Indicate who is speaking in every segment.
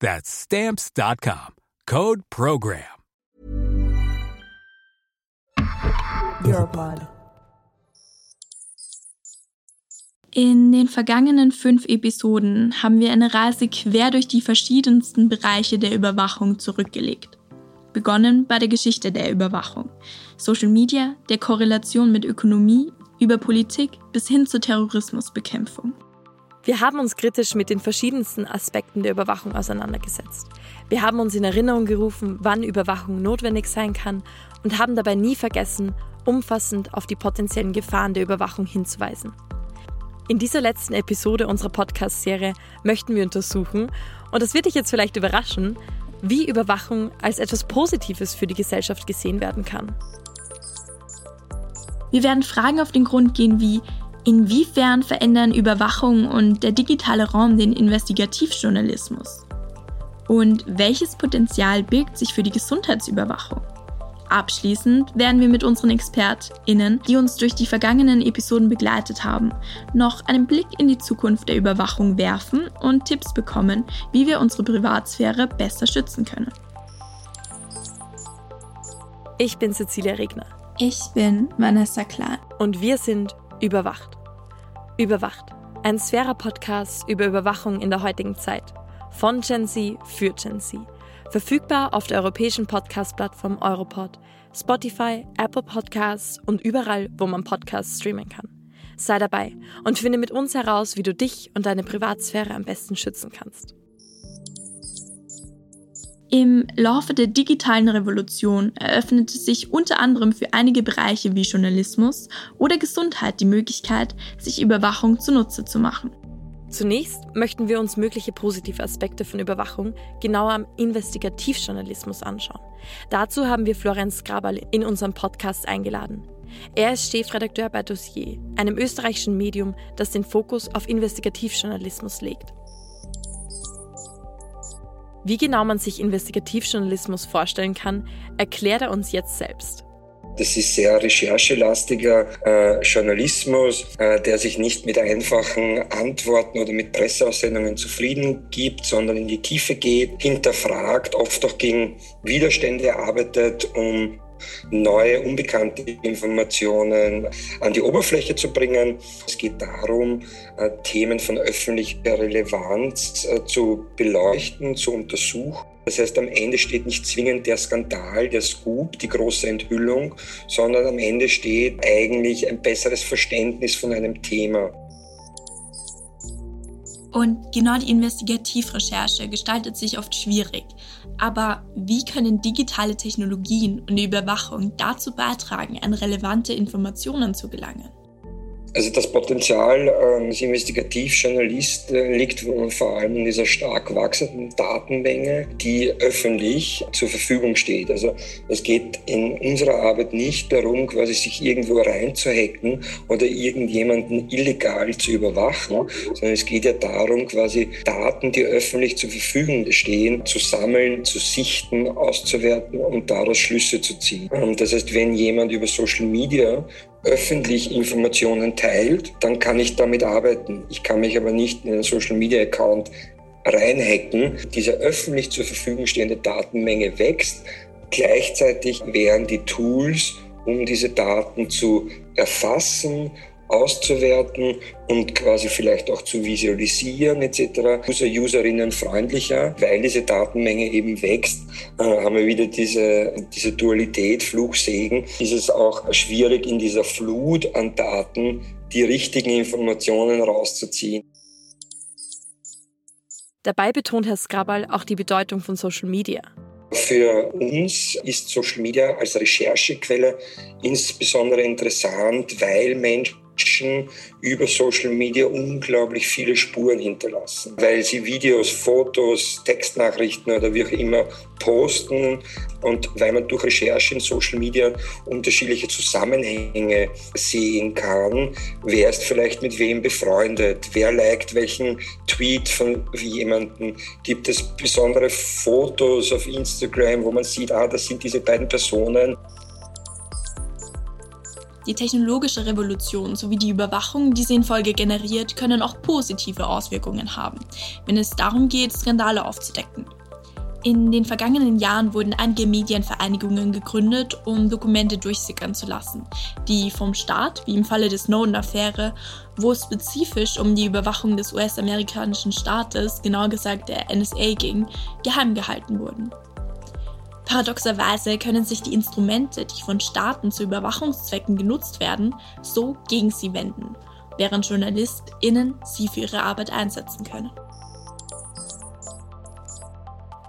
Speaker 1: That's stamps.com. Code program.
Speaker 2: Europod.
Speaker 3: In den vergangenen fünf Episoden haben wir eine Reise quer durch die verschiedensten Bereiche der Überwachung zurückgelegt. Begonnen bei der Geschichte der Überwachung, Social Media, der Korrelation mit Ökonomie, über Politik bis hin zur Terrorismusbekämpfung.
Speaker 2: Wir haben uns kritisch mit den verschiedensten Aspekten der Überwachung auseinandergesetzt. Wir haben uns in Erinnerung gerufen, wann Überwachung notwendig sein kann und haben dabei nie vergessen, umfassend auf die potenziellen Gefahren der Überwachung hinzuweisen. In dieser letzten Episode unserer Podcast-Serie möchten wir untersuchen, und das wird dich jetzt vielleicht überraschen, wie Überwachung als etwas Positives für die Gesellschaft gesehen werden kann.
Speaker 3: Wir werden Fragen auf den Grund gehen wie, Inwiefern verändern Überwachung und der digitale Raum den Investigativjournalismus? Und welches Potenzial birgt sich für die Gesundheitsüberwachung? Abschließend werden wir mit unseren ExpertInnen, die uns durch die vergangenen Episoden begleitet haben, noch einen Blick in die Zukunft der Überwachung werfen und Tipps bekommen, wie wir unsere Privatsphäre besser schützen können.
Speaker 2: Ich bin Cecilia Regner.
Speaker 3: Ich bin Vanessa Klein.
Speaker 2: Und wir sind Überwacht. Überwacht. Ein Sphäre-Podcast über Überwachung in der heutigen Zeit. Von Gen Z für Gen Z. Verfügbar auf der europäischen Podcast-Plattform Europod, Spotify, Apple Podcasts und überall, wo man Podcasts streamen kann. Sei dabei und finde mit uns heraus, wie du dich und deine Privatsphäre am besten schützen kannst.
Speaker 3: Im Laufe der digitalen Revolution eröffnete sich unter anderem für einige Bereiche wie Journalismus oder Gesundheit die Möglichkeit, sich Überwachung zunutze zu machen.
Speaker 2: Zunächst möchten wir uns mögliche positive Aspekte von Überwachung genauer am Investigativjournalismus anschauen. Dazu haben wir Florenz Graberl in unseren Podcast eingeladen. Er ist Chefredakteur bei Dossier, einem österreichischen Medium, das den Fokus auf Investigativjournalismus legt. Wie genau man sich Investigativjournalismus vorstellen kann, erklärt er uns jetzt selbst.
Speaker 4: Das ist sehr recherchelastiger äh, Journalismus, äh, der sich nicht mit einfachen Antworten oder mit Presseaussendungen zufrieden gibt, sondern in die Tiefe geht, hinterfragt, oft auch gegen Widerstände arbeitet, um neue, unbekannte Informationen an die Oberfläche zu bringen. Es geht darum, äh, Themen von öffentlicher Relevanz äh, zu beleuchten, zu untersuchen. Das heißt, am Ende steht nicht zwingend der Skandal, der Scoop, die große Enthüllung, sondern am Ende steht eigentlich ein besseres Verständnis von einem Thema.
Speaker 3: Und genau die Investigativrecherche gestaltet sich oft schwierig. Aber wie können digitale Technologien und die Überwachung dazu beitragen, an relevante Informationen zu gelangen?
Speaker 4: Also das Potenzial ähm, als Investigativjournalist äh, liegt vor allem in dieser stark wachsenden Datenmenge, die öffentlich zur Verfügung steht. Also es geht in unserer Arbeit nicht darum, quasi sich irgendwo reinzuhacken oder irgendjemanden illegal zu überwachen, sondern es geht ja darum, quasi Daten, die öffentlich zur Verfügung stehen, zu sammeln, zu sichten, auszuwerten und daraus Schlüsse zu ziehen. Ähm, das heißt, wenn jemand über Social Media öffentlich Informationen teilt, dann kann ich damit arbeiten. Ich kann mich aber nicht in einen Social Media Account reinhacken. Diese öffentlich zur Verfügung stehende Datenmenge wächst. Gleichzeitig wären die Tools, um diese Daten zu erfassen auszuwerten und quasi vielleicht auch zu visualisieren etc. User, Userinnen freundlicher, weil diese Datenmenge eben wächst, äh, haben wir wieder diese, diese Dualität, Fluch, Segen. Ist es auch schwierig in dieser Flut an Daten die richtigen Informationen rauszuziehen.
Speaker 2: Dabei betont Herr Skrabal auch die Bedeutung von Social Media.
Speaker 4: Für uns ist Social Media als Recherchequelle insbesondere interessant, weil Menschen Menschen über Social Media unglaublich viele Spuren hinterlassen, weil sie Videos, Fotos, Textnachrichten oder wie auch immer posten und weil man durch Recherche in Social Media unterschiedliche Zusammenhänge sehen kann. Wer ist vielleicht mit wem befreundet? Wer liked welchen Tweet von jemandem? Gibt es besondere Fotos auf Instagram, wo man sieht, ah, das sind diese beiden Personen?
Speaker 3: Die technologische Revolution sowie die Überwachung, die sie in Folge generiert, können auch positive Auswirkungen haben, wenn es darum geht, Skandale aufzudecken. In den vergangenen Jahren wurden einige Medienvereinigungen gegründet, um Dokumente durchsickern zu lassen, die vom Staat, wie im Falle der Snowden-Affäre, wo es spezifisch um die Überwachung des US-amerikanischen Staates, genauer gesagt der NSA ging, geheim gehalten wurden. Paradoxerweise können sich die Instrumente, die von Staaten zu Überwachungszwecken genutzt werden, so gegen sie wenden, während JournalistInnen sie für ihre Arbeit einsetzen können.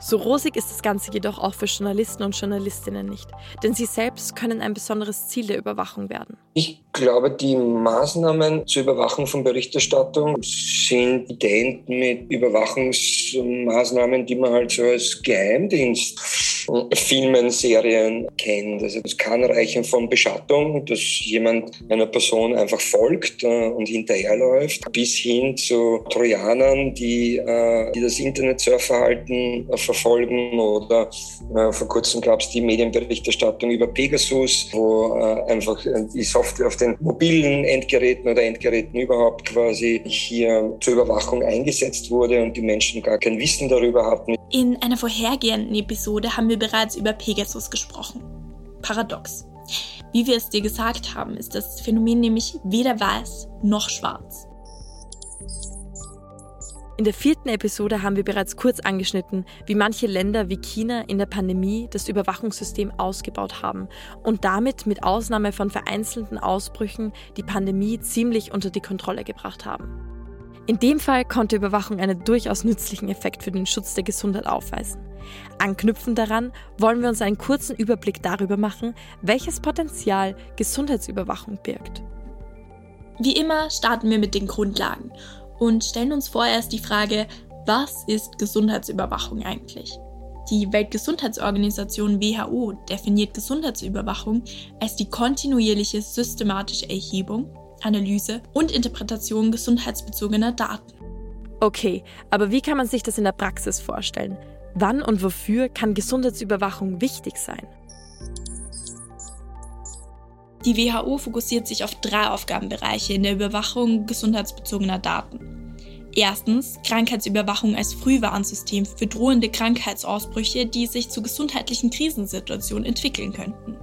Speaker 2: So rosig ist das Ganze jedoch auch für Journalisten und Journalistinnen nicht, denn sie selbst können ein besonderes Ziel der Überwachung werden.
Speaker 4: Ich glaube, die Maßnahmen zur Überwachung von Berichterstattung sind ident mit Überwachungsmaßnahmen, die man halt so als Geheimdienst Filmen, Serien kennt. Also es kann reichen von Beschattung, dass jemand einer Person einfach folgt äh, und hinterherläuft, bis hin zu Trojanern, die, äh, die das Internetsurfverhalten äh, verfolgen oder äh, vor kurzem gab es die Medienberichterstattung über Pegasus, wo einfach die Software auf den mobilen Endgeräten oder Endgeräten überhaupt quasi hier zur Überwachung eingesetzt wurde und die Menschen gar kein Wissen darüber hatten.
Speaker 3: In einer vorhergehenden Episode haben wir bereits über Pegasus gesprochen. Paradox. Wie wir es dir gesagt haben, ist das Phänomen nämlich weder weiß noch schwarz.
Speaker 2: In der vierten Episode haben wir bereits kurz angeschnitten, wie manche Länder wie China in der Pandemie das Überwachungssystem ausgebaut haben und damit mit Ausnahme von vereinzelten Ausbrüchen die Pandemie ziemlich unter die Kontrolle gebracht haben. In dem Fall konnte Überwachung einen durchaus nützlichen Effekt für den Schutz der Gesundheit aufweisen. Anknüpfend daran wollen wir uns einen kurzen Überblick darüber machen, welches Potenzial Gesundheitsüberwachung birgt.
Speaker 3: Wie immer starten wir mit den Grundlagen und stellen uns vorerst die Frage, was ist Gesundheitsüberwachung eigentlich? Die Weltgesundheitsorganisation WHO definiert Gesundheitsüberwachung als die kontinuierliche systematische Erhebung, Analyse und Interpretation gesundheitsbezogener Daten.
Speaker 2: Okay, aber wie kann man sich das in der Praxis vorstellen? Wann und wofür kann Gesundheitsüberwachung wichtig sein?
Speaker 3: Die WHO fokussiert sich auf drei Aufgabenbereiche in der Überwachung gesundheitsbezogener Daten. Erstens Krankheitsüberwachung als Frühwarnsystem für drohende Krankheitsausbrüche, die sich zu gesundheitlichen Krisensituationen entwickeln könnten.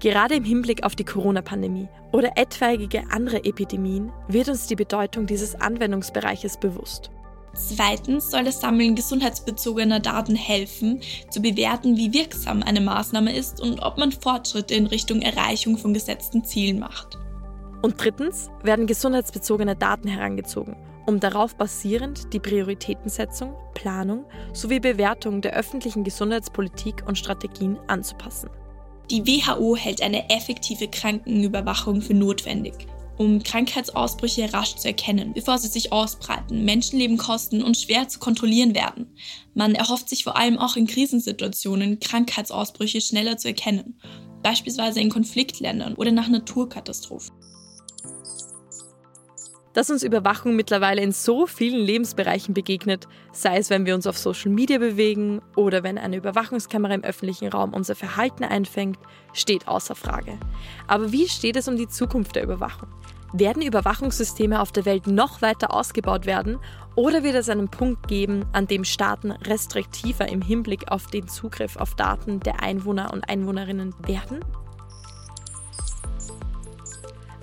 Speaker 2: Gerade im Hinblick auf die Corona-Pandemie oder etwaige andere Epidemien wird uns die Bedeutung dieses Anwendungsbereiches bewusst.
Speaker 3: Zweitens soll das Sammeln gesundheitsbezogener Daten helfen, zu bewerten, wie wirksam eine Maßnahme ist und ob man Fortschritte in Richtung Erreichung von gesetzten Zielen macht.
Speaker 2: Und drittens werden gesundheitsbezogene Daten herangezogen, um darauf basierend die Prioritätensetzung, Planung sowie Bewertung der öffentlichen Gesundheitspolitik und Strategien anzupassen.
Speaker 3: Die WHO hält eine effektive Krankenüberwachung für notwendig um Krankheitsausbrüche rasch zu erkennen, bevor sie sich ausbreiten, Menschenleben kosten und schwer zu kontrollieren werden. Man erhofft sich vor allem auch in Krisensituationen, Krankheitsausbrüche schneller zu erkennen, beispielsweise in Konfliktländern oder nach Naturkatastrophen.
Speaker 2: Dass uns Überwachung mittlerweile in so vielen Lebensbereichen begegnet, sei es wenn wir uns auf Social Media bewegen oder wenn eine Überwachungskamera im öffentlichen Raum unser Verhalten einfängt, steht außer Frage. Aber wie steht es um die Zukunft der Überwachung? Werden Überwachungssysteme auf der Welt noch weiter ausgebaut werden oder wird es einen Punkt geben, an dem Staaten restriktiver im Hinblick auf den Zugriff auf Daten der Einwohner und Einwohnerinnen werden?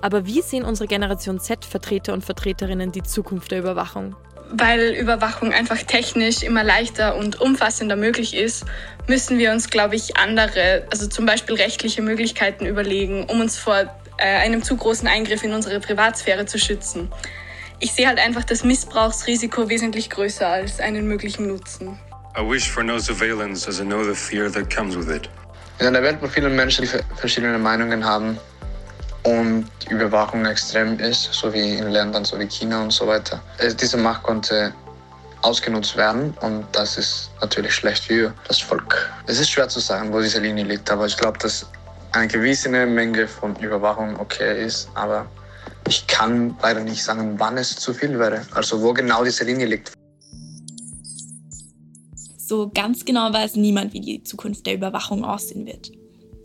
Speaker 2: Aber wie sehen unsere Generation Z-Vertreter und Vertreterinnen die Zukunft der Überwachung?
Speaker 5: Weil Überwachung einfach technisch immer leichter und umfassender möglich ist, müssen wir uns, glaube ich, andere, also zum Beispiel rechtliche Möglichkeiten überlegen, um uns vor äh, einem zu großen Eingriff in unsere Privatsphäre zu schützen. Ich sehe halt einfach das Missbrauchsrisiko wesentlich größer als einen möglichen Nutzen. I wish for no surveillance as I know the fear that comes with it.
Speaker 6: In einer Welt, wo viele Menschen verschiedene Meinungen haben, und Überwachung extrem ist, so wie in Ländern so wie China und so weiter. Diese Macht konnte ausgenutzt werden und das ist natürlich schlecht für das Volk. Es ist schwer zu sagen, wo diese Linie liegt, aber ich glaube, dass eine gewisse Menge von Überwachung okay ist, aber ich kann leider nicht sagen, wann es zu viel wäre, also wo genau diese Linie liegt.
Speaker 3: So ganz genau weiß niemand, wie die Zukunft der Überwachung aussehen wird.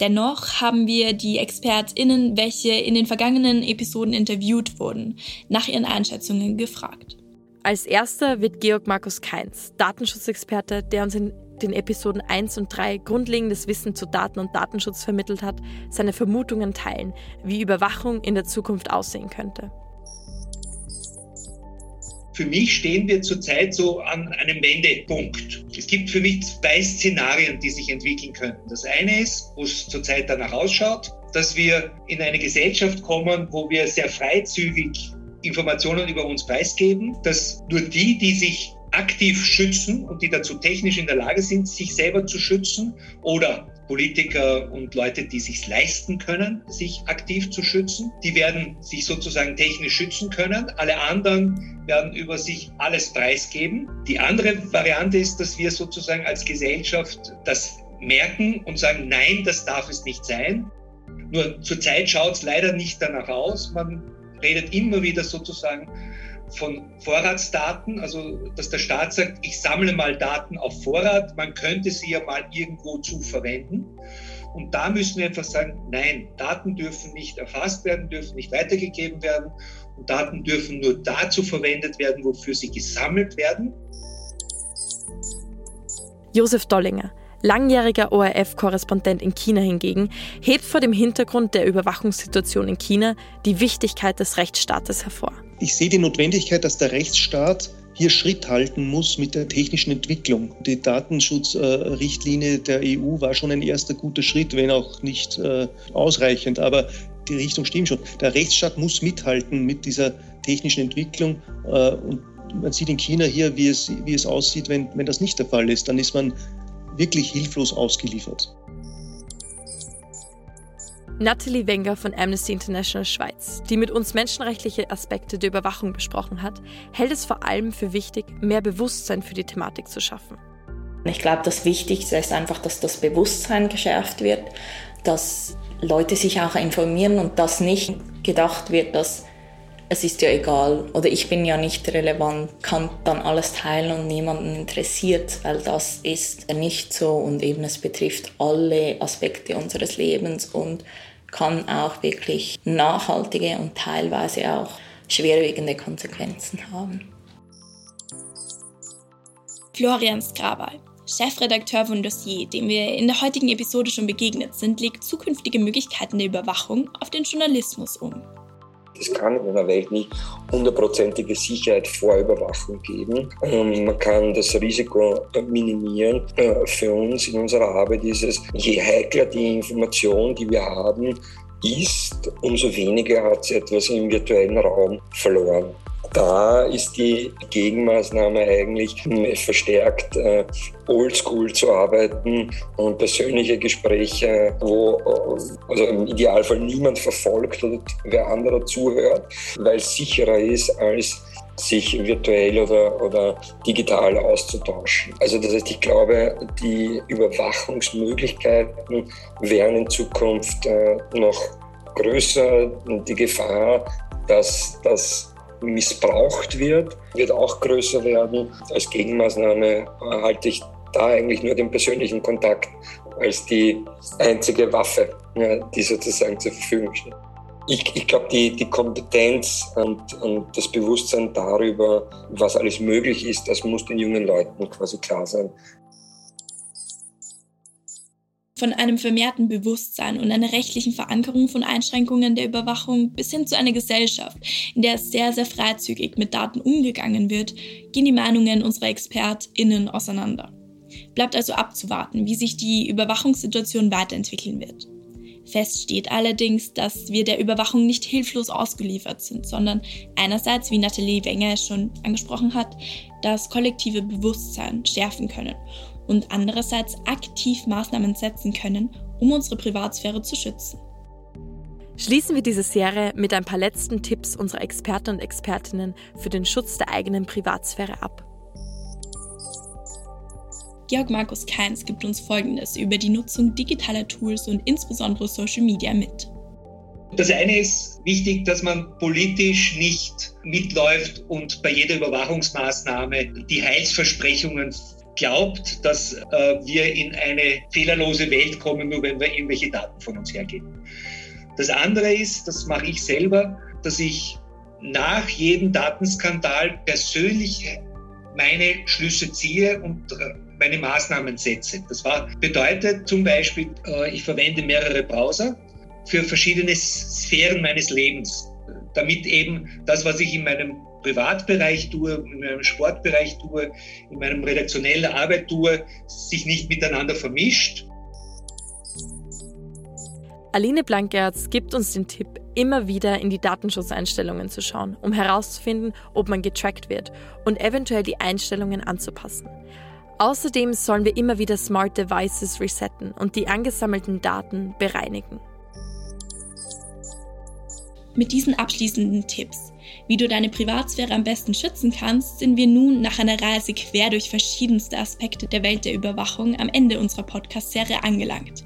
Speaker 3: Dennoch haben wir die ExpertInnen, welche in den vergangenen Episoden interviewt wurden, nach ihren Einschätzungen gefragt.
Speaker 2: Als erster wird Georg Markus Keins, Datenschutzexperte, der uns in den Episoden 1 und 3 grundlegendes Wissen zu Daten und Datenschutz vermittelt hat, seine Vermutungen teilen, wie Überwachung in der Zukunft aussehen könnte.
Speaker 7: Für mich stehen wir zurzeit so an einem Wendepunkt. Es gibt für mich zwei Szenarien, die sich entwickeln könnten. Das eine ist, wo es zurzeit danach ausschaut, dass wir in eine Gesellschaft kommen, wo wir sehr freizügig Informationen über uns preisgeben, dass nur die, die sich aktiv schützen und die dazu technisch in der Lage sind, sich selber zu schützen oder Politiker und Leute, die sich leisten können, sich aktiv zu schützen. Die werden sich sozusagen technisch schützen können. Alle anderen werden über sich alles preisgeben. Die andere Variante ist, dass wir sozusagen als Gesellschaft das merken und sagen, nein, das darf es nicht sein. Nur zurzeit schaut es leider nicht danach aus. Man redet immer wieder sozusagen von Vorratsdaten, also dass der Staat sagt, ich sammle mal Daten auf Vorrat, man könnte sie ja mal irgendwo zu verwenden. Und da müssen wir einfach sagen, nein, Daten dürfen nicht erfasst werden, dürfen nicht weitergegeben werden und Daten dürfen nur dazu verwendet werden, wofür sie gesammelt werden.
Speaker 2: Josef Dollinger, langjähriger ORF-Korrespondent in China hingegen, hebt vor dem Hintergrund der Überwachungssituation in China die Wichtigkeit des Rechtsstaates hervor.
Speaker 8: Ich sehe die Notwendigkeit, dass der Rechtsstaat hier Schritt halten muss mit der technischen Entwicklung. Die Datenschutzrichtlinie der EU war schon ein erster guter Schritt, wenn auch nicht äh, ausreichend, aber die Richtung stimmt schon. Der Rechtsstaat muss mithalten mit dieser technischen Entwicklung äh, und man sieht in China hier, wie es, wie es aussieht, wenn, wenn das nicht der Fall ist. Dann ist man wirklich hilflos ausgeliefert.
Speaker 2: Natalie Wenger von Amnesty International Schweiz, die mit uns menschenrechtliche Aspekte der Überwachung besprochen hat, hält es vor allem für wichtig, mehr Bewusstsein für die Thematik zu schaffen.
Speaker 9: Ich glaube, das Wichtigste ist einfach, dass das Bewusstsein geschärft wird, dass Leute sich auch informieren und dass nicht gedacht wird, dass es ist ja egal oder ich bin ja nicht relevant, kann dann alles teilen und niemanden interessiert, weil das ist nicht so und eben es betrifft alle Aspekte unseres Lebens und kann auch wirklich nachhaltige und teilweise auch schwerwiegende Konsequenzen haben.
Speaker 3: Florian Skrabal, Chefredakteur von Dossier, dem wir in der heutigen Episode schon begegnet sind, legt zukünftige Möglichkeiten der Überwachung auf den Journalismus um.
Speaker 4: Es kann in einer Welt nie hundertprozentige Sicherheit vor Überwachung geben. Ähm, man kann das Risiko minimieren. Äh, für uns in unserer Arbeit ist es, je heikler die Information, die wir haben, ist, umso weniger hat sie etwas im virtuellen Raum verloren da ist die Gegenmaßnahme eigentlich verstärkt äh, oldschool zu arbeiten und persönliche Gespräche, wo äh, also im Idealfall niemand verfolgt oder wer anderer zuhört, weil es sicherer ist als sich virtuell oder, oder digital auszutauschen. Also das heißt, ich glaube, die Überwachungsmöglichkeiten wären in Zukunft äh, noch größer. Die Gefahr, dass das missbraucht wird, wird auch größer werden. Als Gegenmaßnahme halte ich da eigentlich nur den persönlichen Kontakt als die einzige Waffe, die sozusagen zur Verfügung steht. Ich, ich glaube, die, die Kompetenz und, und das Bewusstsein darüber, was alles möglich ist, das muss den jungen Leuten quasi klar sein.
Speaker 3: Von einem vermehrten Bewusstsein und einer rechtlichen Verankerung von Einschränkungen der Überwachung bis hin zu einer Gesellschaft, in der sehr, sehr freizügig mit Daten umgegangen wird, gehen die Meinungen unserer ExpertInnen auseinander. Bleibt also abzuwarten, wie sich die Überwachungssituation weiterentwickeln wird. Fest steht allerdings, dass wir der Überwachung nicht hilflos ausgeliefert sind, sondern einerseits, wie Nathalie Wenger schon angesprochen hat, das kollektive Bewusstsein schärfen können und andererseits aktiv Maßnahmen setzen können, um unsere Privatsphäre zu schützen.
Speaker 2: Schließen wir diese Serie mit ein paar letzten Tipps unserer Experten und Expertinnen für den Schutz der eigenen Privatsphäre ab.
Speaker 3: Georg Markus Keins gibt uns Folgendes über die Nutzung digitaler Tools und insbesondere Social Media mit.
Speaker 7: Das eine ist wichtig, dass man politisch nicht mitläuft und bei jeder Überwachungsmaßnahme die Heilsversprechungen glaubt, dass äh, wir in eine fehlerlose Welt kommen, nur wenn wir irgendwelche Daten von uns hergeben. Das andere ist, das mache ich selber, dass ich nach jedem Datenskandal persönlich meine Schlüsse ziehe und äh, meine Maßnahmen setze. Das war, bedeutet zum Beispiel, äh, ich verwende mehrere Browser für verschiedene Sphären meines Lebens, damit eben das, was ich in meinem Privatbereich tue, in meinem Sportbereich tue, in meinem redaktionellen Arbeit tue, sich nicht miteinander vermischt.
Speaker 2: Aline Blankertz gibt uns den Tipp, immer wieder in die Datenschutzeinstellungen zu schauen, um herauszufinden, ob man getrackt wird und eventuell die Einstellungen anzupassen. Außerdem sollen wir immer wieder Smart Devices resetten und die angesammelten Daten bereinigen.
Speaker 3: Mit diesen abschließenden Tipps, wie du deine Privatsphäre am besten schützen kannst, sind wir nun nach einer Reise quer durch verschiedenste Aspekte der Welt der Überwachung am Ende unserer Podcast-Serie angelangt.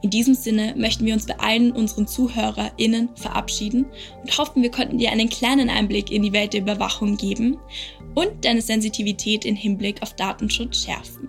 Speaker 3: In diesem Sinne möchten wir uns bei allen unseren ZuhörerInnen verabschieden und hoffen, wir konnten dir einen kleinen Einblick in die Welt der Überwachung geben und deine Sensitivität im Hinblick auf Datenschutz schärfen.